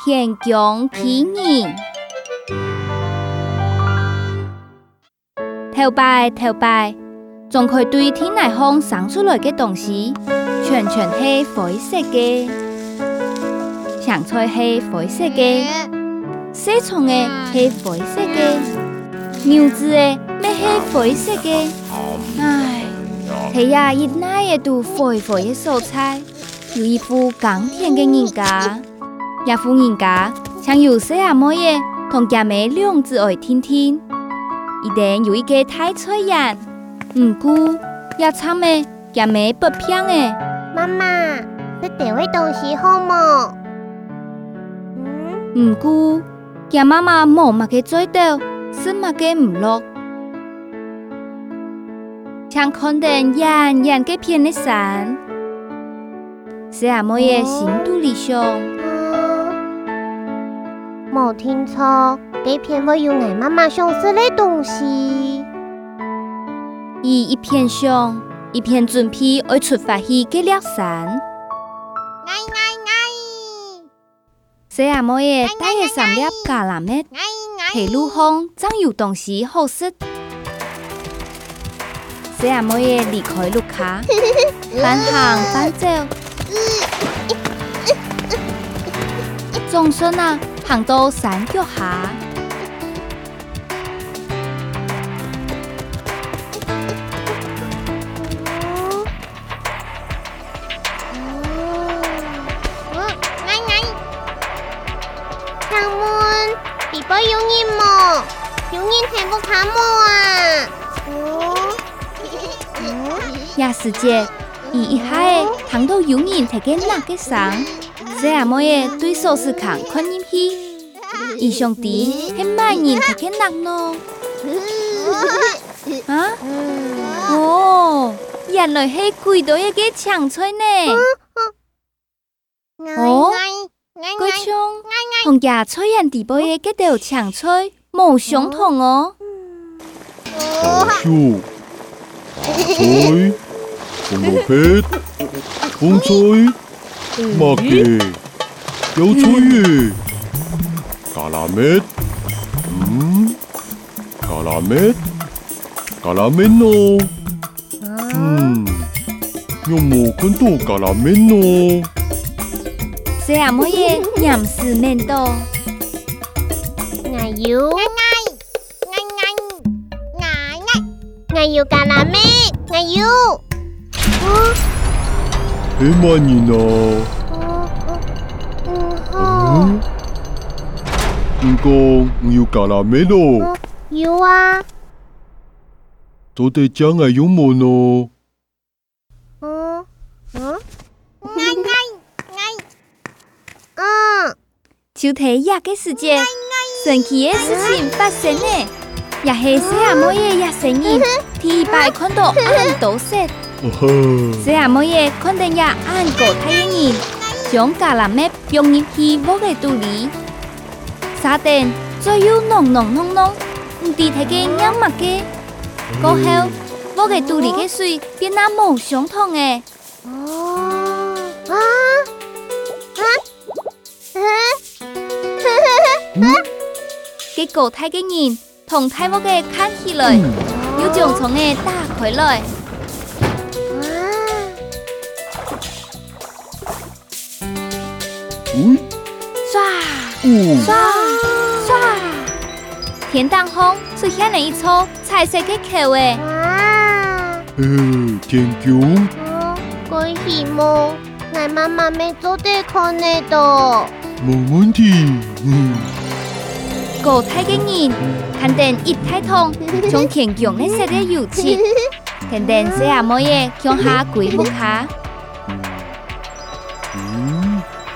甜姜、起年，头白头白，仲可以对天来放生出来嘅东西，全全系灰色嘅，长菜系灰色嘅，细虫嘅系灰色嘅，娘子嘅咩系灰色嘅？唉，睇呀，一奶嘅都灰灰嘅蔬菜，有一副耕田嘅人家。也哄人家，唱有些阿妹嘢，同家妹两最爱听听。一定有一个太出人，唔过也惨诶，家妹不偏诶。妈妈，你点位东西好么？嗯，唔顾，叫妈妈莫买个做到，是买个唔落。唱肯定人，人给偏的散，是阿么嘢新独立想。我听错，这篇我有爱妈妈上色的东西。伊一片上，一片准备爱出发去给了山。哎哎哎！细带一三粒加蓝的，黑陆风，装有东西好食。阿妹子，离开陆卡，翻行翻走。仲算啦！行到山脚下，嗯嗯，奶奶，开门！你不有人么？有人替我开啊？到有人才给哪个上？这阿妹的对手是看看入去，伊上底很卖人不肯让咯。啊？哦，原来系鬼都一个抢吹呢。哦，贵兄，同价吹人地杯嘅叫做长没冇相同哦。好笑，长吹，红皮，红吹。 마케 요소이 까라멧 음 까라멧 까라멧노 음 요목은 또 까라멧노 세 아모예 냠스멘도 나유 나유 까라멧 나유 어? 嘿妈你呢？嗯，你哥，你有搞了没咯？有啊。昨天真个有魔呢。嗯嗯，奶奶奶。嗯，昨天也个时间，神奇的事情发生呢，也是啥么也也成呢，第一摆看到俺们都说。À con 제아모의 컨텐야 안고 타이니 정가람의 병이 희복의 뚜리 사땐 저유 농농농농 đi thấy cái nhắm mặt kia có ừ. heo vô cái tu đi cái suy biến nam mổ sống thong nghe ờ, ừ. cái cổ thay cái nhìn thòng thay vô cái khát khi lời yêu ừ. trường sống nghe ta khởi lời 刷，刷，刷，甜当风，出遐人一撮，彩色的口味。哇！嗯，天桥。嗯，恭喜么？奶妈妈没做对，看能的。没问题。嗯。够菜人，肯定一开通，从天桥的色得有吃，肯定阿也没，穷下贵不卡。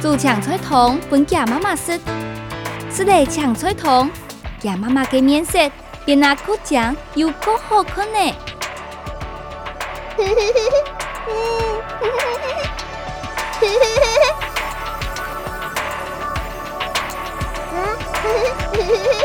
做抢菜汤，分给妈妈吃。是得抢菜汤，给妈妈给面色，别拿苦酱，有够好看嘿嘿嘿嘿嘿，嘿嘿嘿嘿，嘿嘿嘿嘿，嘿嘿嘿嘿。